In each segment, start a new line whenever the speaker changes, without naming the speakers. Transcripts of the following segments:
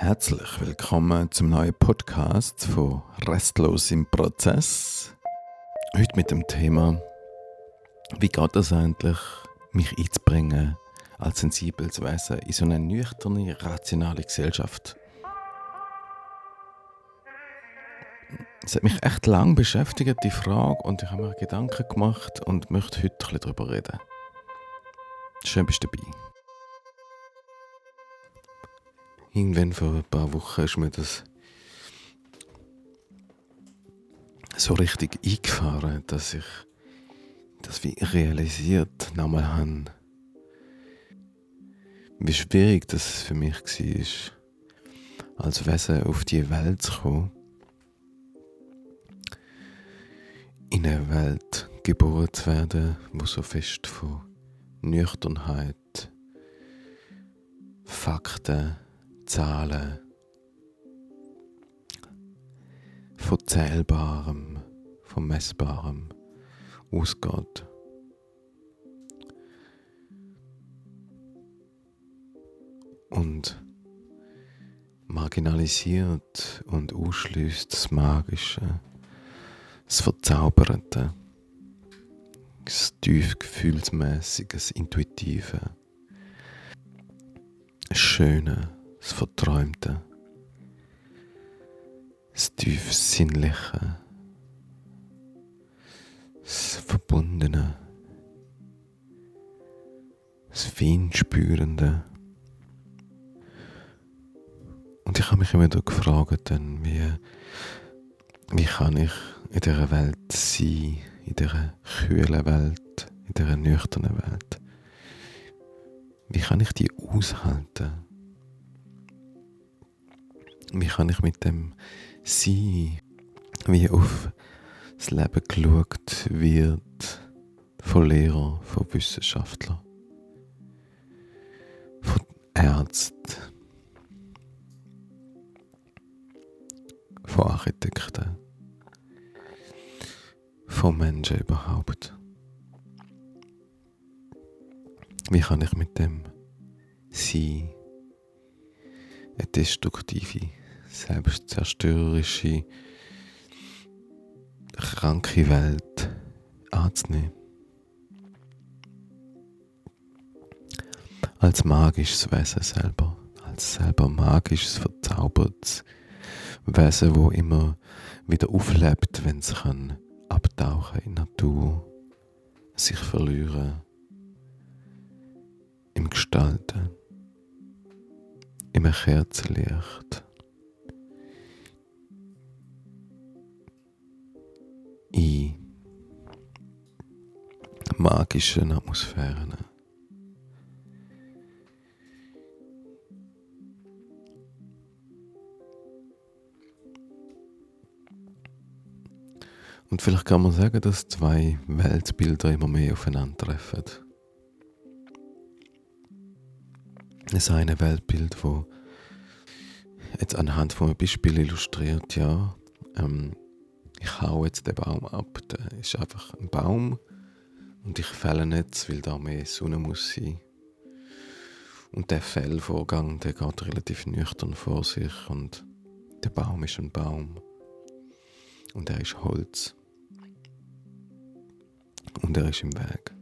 Herzlich willkommen zum neuen Podcast von Restlos im Prozess. Heute mit dem Thema, wie geht es eigentlich, mich einzubringen als sensibles Wesen in so eine nüchterne, rationale Gesellschaft? Es hat mich echt lang beschäftigt, die Frage, und ich habe mir Gedanken gemacht und möchte heute ein bisschen darüber reden. Schön bist du dabei. Irgendwann vor ein paar Wochen ist mir das so richtig eingefahren, dass ich das wie realisiert nochmal habe, wie schwierig das für mich war, als Wesen auf die Welt zu kommen. In eine Welt geboren zu werden, wo so fest von Nüchternheit, Fakten, Zahlen, von Zählbarem, von Messbarem ausgeht. Und marginalisiert und ausschließt das Magische, das Verzauberte, das tief gefühlsmäßige, das Intuitive, das Schöne, das Verträumte, das tief Sinnliche, das Verbundene, das Feinspürende. Und ich habe mich immer gefragt, dann, wie, wie kann ich in dieser Welt sein, in dieser kühlen Welt, in dieser nüchternen Welt? Wie kann ich die aushalten? Wie kann ich mit dem Sein, wie auf das Leben geschaut wird, von Lehrern, von Wissenschaftlern, von Ärzten, von Architekten, von Menschen überhaupt. Wie kann ich mit dem Sein eine destruktive selbstzerstörerische, kranke Welt anzunehmen. Als magisches Wesen selber, als selber magisches, verzaubertes Wesen, wo immer wieder auflebt, wenn es kann abtauchen in Natur, sich verlieren im Gestalten, im Kerzenlicht. Magischen Atmosphären. Und vielleicht kann man sagen, dass zwei Weltbilder immer mehr aufeinandertreffen. Das eine Weltbild, wo jetzt anhand von einem Beispiel illustriert, ja, ähm, ich hau jetzt den Baum ab, der ist einfach ein Baum und ich fälle nicht, weil da mehr Sonne muss sein. Und der Fellvorgang, der geht relativ nüchtern vor sich und der Baum ist ein Baum. Und er ist Holz. Und er ist im Weg.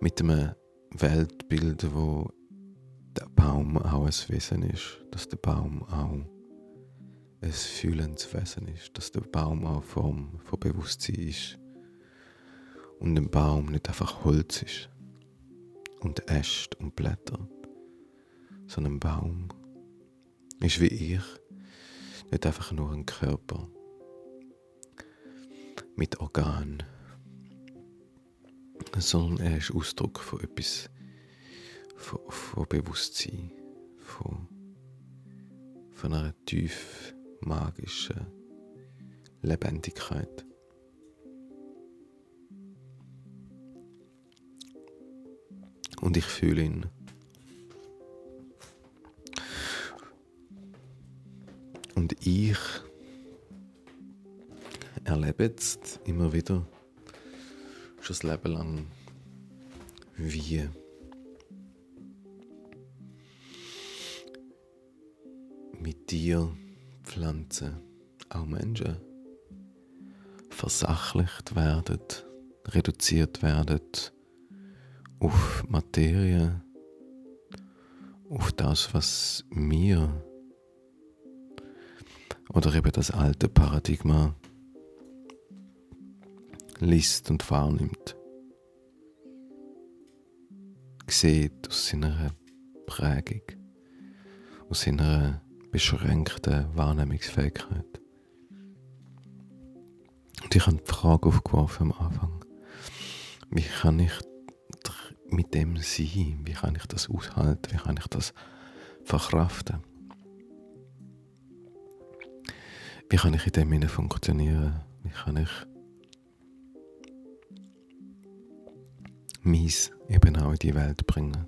Mit einem Weltbild, wo der Baum auch ein Wesen ist, dass der Baum auch ein fühlendes Wesen ist, dass der Baum auch Form von Bewusstsein ist und ein Baum nicht einfach Holz ist und Äste und Blätter, sondern ein Baum ist wie ich nicht einfach nur ein Körper mit Organen, sondern er ist Ausdruck von etwas, von, von Bewusstsein, von, von einer tief magischen Lebendigkeit. und ich fühle ihn. Und ich erlebe jetzt immer wieder, schon das Leben lang, wie mit Tier, Pflanzen, auch Menschen versachlicht werden, reduziert werden auf Materie, auf das, was mir oder eben das alte Paradigma liest und wahrnimmt. Sieht aus seiner Prägung, aus seiner beschränkten Wahrnehmungsfähigkeit. Und ich habe die Frage aufgeworfen am Anfang. Wie kann ich mit dem sein? Wie kann ich das aushalten? Wie kann ich das verkraften? Wie kann ich in dem Sinne funktionieren? Wie kann ich mies eben auch in die Welt bringen?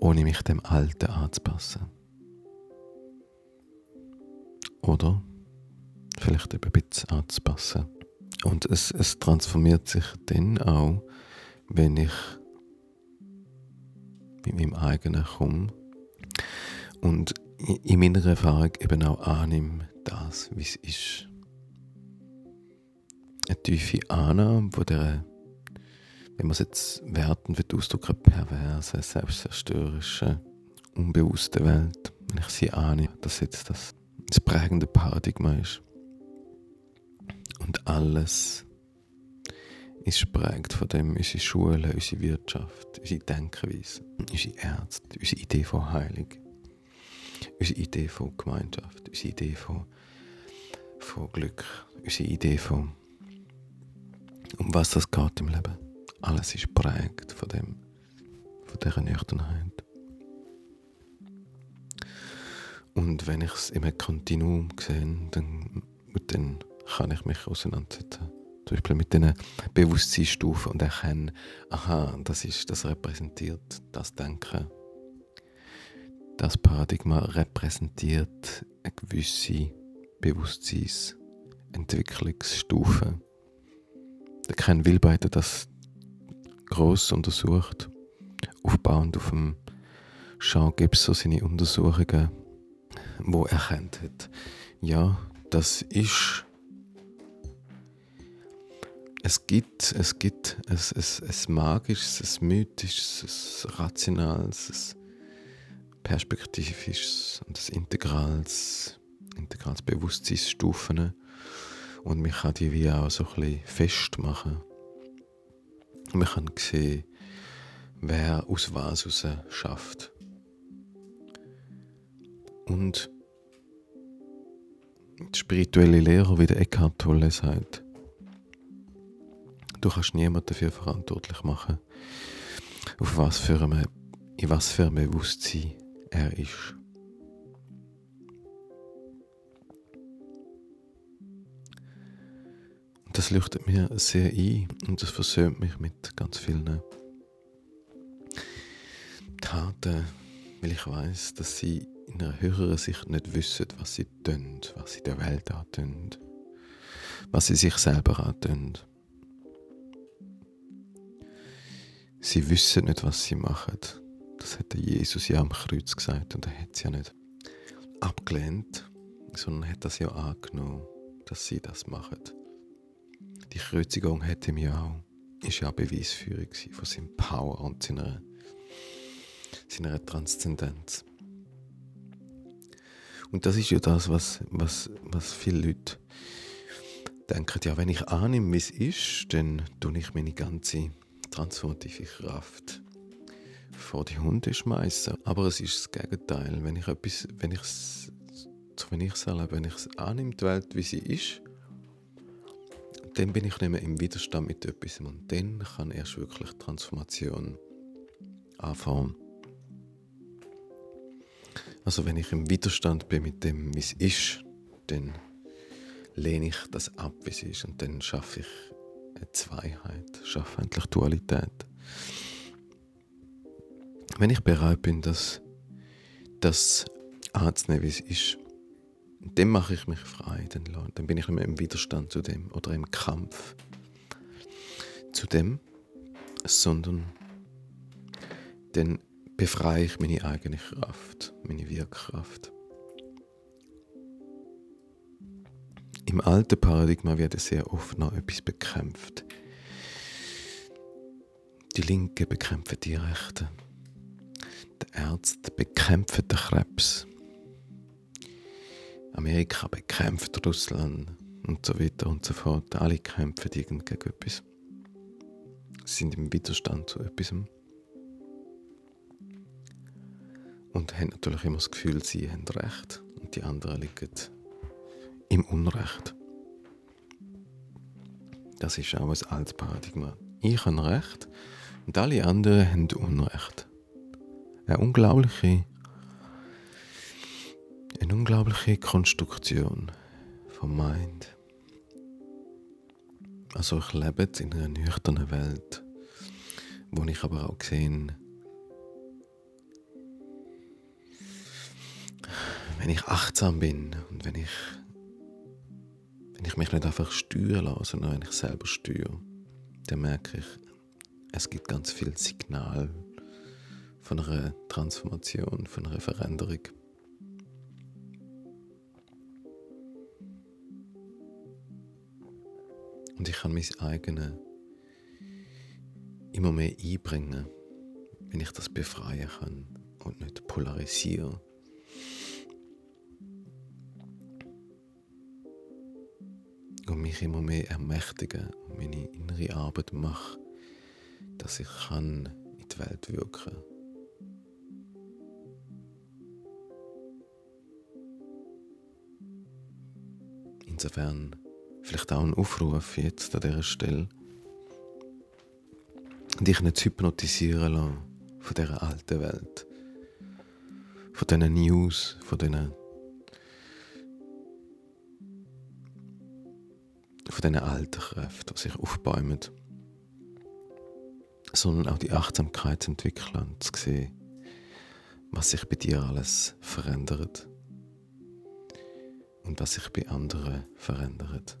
Ohne mich dem Alten anzupassen. Oder vielleicht eben ein bisschen anzupassen. Und es, es transformiert sich dann auch, wenn ich mit meinem eigenen komme und in meiner Erfahrung eben auch annehme, das, wie es ist. Eine tiefe Annahme von der, wenn man es jetzt werten wird, ausdrücken, perverse, selbstzerstörerische, unbewusste Welt, wenn ich sie annehme, dass jetzt das, das prägende Paradigma ist. Und alles ist prägt von dem, unsere Schule, unsere Wirtschaft, unsere Denkweise, unsere Ärzte, unsere Idee von Heilung unsere Idee von Gemeinschaft, unsere Idee von, von Glück, unsere Idee von, um was das geht im Leben. Alles ist prägt von dem, von dieser Nüchternheit. Und wenn ich es einem Kontinuum sehe, dann, dann kann ich mich auseinandersetzen. Zum Beispiel mit diesen Bewusstseinsstufen und erkennen, aha, das, ist, das repräsentiert das Denken das Paradigma repräsentiert eine gewisse Bewusstseinsentwicklungsstufe. Der Ken Wilbeiter das gross untersucht, aufbauend auf dem Jean Gibson seine Untersuchungen, wo er erkannt hat, ja, das ist es gibt, es gibt ein, ein, ein magisches, ein mythisches, ein rationales, perspektivisches und das integrales, Bewusstseinsstufen. Und man kann die wie auch so ein bisschen festmachen. Man kann sehen, wer aus was raus schafft. Und die spirituelle Lehre, wie der Eckhart Tolle sagt, du kannst niemanden dafür verantwortlich machen, auf was für eine, in was für ein Bewusstsein er ist. Das leuchtet mir sehr ein und das versöhnt mich mit ganz vielen Taten, weil ich weiß, dass sie in einer höheren Sicht nicht wissen, was sie tun, was sie der Welt antun, was sie sich selber antun. Sie wissen nicht, was sie machen. Das hat Jesus ja am Kreuz gesagt und er hat es ja nicht abgelehnt, sondern hat das ja angenommen, dass sie das machen. Die Kreuzigung hat ihm ja ist ja Beweisführung von seinem Power und seiner, seiner Transzendenz. Und das ist ja das, was, was, was viele Leute denken, ja, wenn ich annehme, wie es ist, dann tue ich meine ganze transformative Kraft vor die Hunde schmeißen. Aber es ist das Gegenteil. Wenn ich etwas, wenn ich es, wenn ich es annehme, die Welt, wie sie ist, dann bin ich nicht mehr im Widerstand mit etwas. Und dann kann erst wirklich Transformation anfangen. Also wenn ich im Widerstand bin mit dem, wie es ist, dann lehne ich das ab, wie es ist. Und dann schaffe ich eine Zweiheit, schaffe endlich Dualität. Wenn ich bereit bin, das, das anzunehmen, wie es ist, dann mache ich mich frei, dann, dann bin ich nicht mehr im Widerstand zu dem oder im Kampf zu dem, sondern dann befreie ich meine eigene Kraft, meine Wirkkraft. Im alten Paradigma wird sehr oft noch etwas bekämpft. Die Linke bekämpfen die Rechte. Die Ärzte bekämpfen den Krebs. Amerika bekämpft Russland und so weiter und so fort. Alle kämpfen irgend gegen etwas. Sie sind im Widerstand zu etwas. Und haben natürlich immer das Gefühl, sie haben Recht und die anderen liegen im Unrecht. Das ist auch ein altes Paradigma. Ich habe Recht und alle anderen haben Unrecht. Eine unglaubliche, eine unglaubliche Konstruktion vom Mind. Also ich lebe jetzt in einer nüchternen Welt, wo ich aber auch gesehen wenn ich achtsam bin und wenn ich wenn ich mich nicht einfach steuern lasse, sondern wenn ich selber steuere, dann merke ich, es gibt ganz viel Signal von einer Transformation, von einer Veränderung. Und ich kann mein eigenes immer mehr einbringen, wenn ich das befreien kann und nicht polarisiere. und mich immer mehr ermächtigen und meine innere Arbeit mache, dass ich kann in die Welt wirken kann. Insofern vielleicht auch ein Aufruf jetzt an dieser Stelle, dich nicht hypnotisieren lassen von dieser alten Welt, von diesen News, von diesen von diesen alten Kräften, die sich aufbäumen, sondern auch die Achtsamkeit zu entwickeln und zu sehen, was sich bei dir alles verändert. Und was sich bei anderen verändert.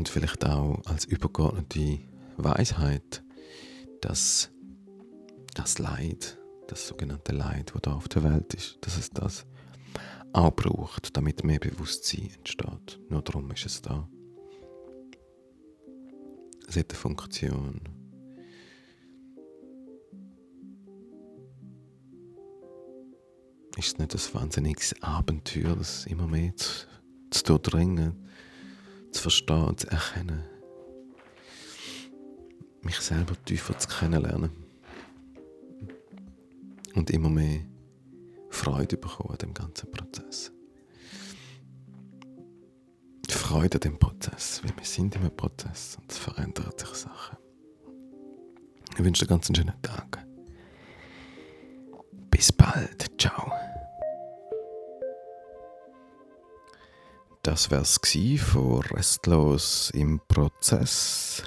Und vielleicht auch als übergeordnete Weisheit, dass das Leid, das sogenannte Leid, das da auf der Welt ist, dass es das auch braucht, damit mehr Bewusstsein entsteht. Nur darum ist es da. Es hat eine Funktion. Ist es nicht ein wahnsinniges Abenteuer, das immer mehr zu, zu durchdringen, zu verstehen, zu erkennen, mich selber tiefer zu kennenlernen? und immer mehr Freude bekommen an dem ganzen Prozess. Freude an dem Prozess, weil wir sind in einem Prozess und es verändern sich Sachen. Ich wünsche dir ganz einen schönen Tag. Das wär's von Restlos im Prozess.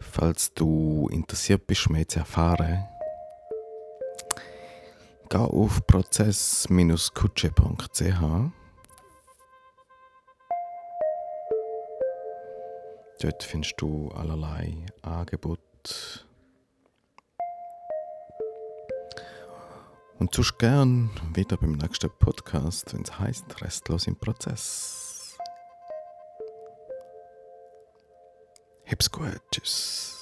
falls du interessiert bist, mehr zu erfahren, geh auf prozess-kutsche.ch. Dort findest du allerlei Angebote. Und sonst gern wieder beim nächsten Podcast, wenn es heißt Restlos im Prozess. Hab's gut. Tschüss.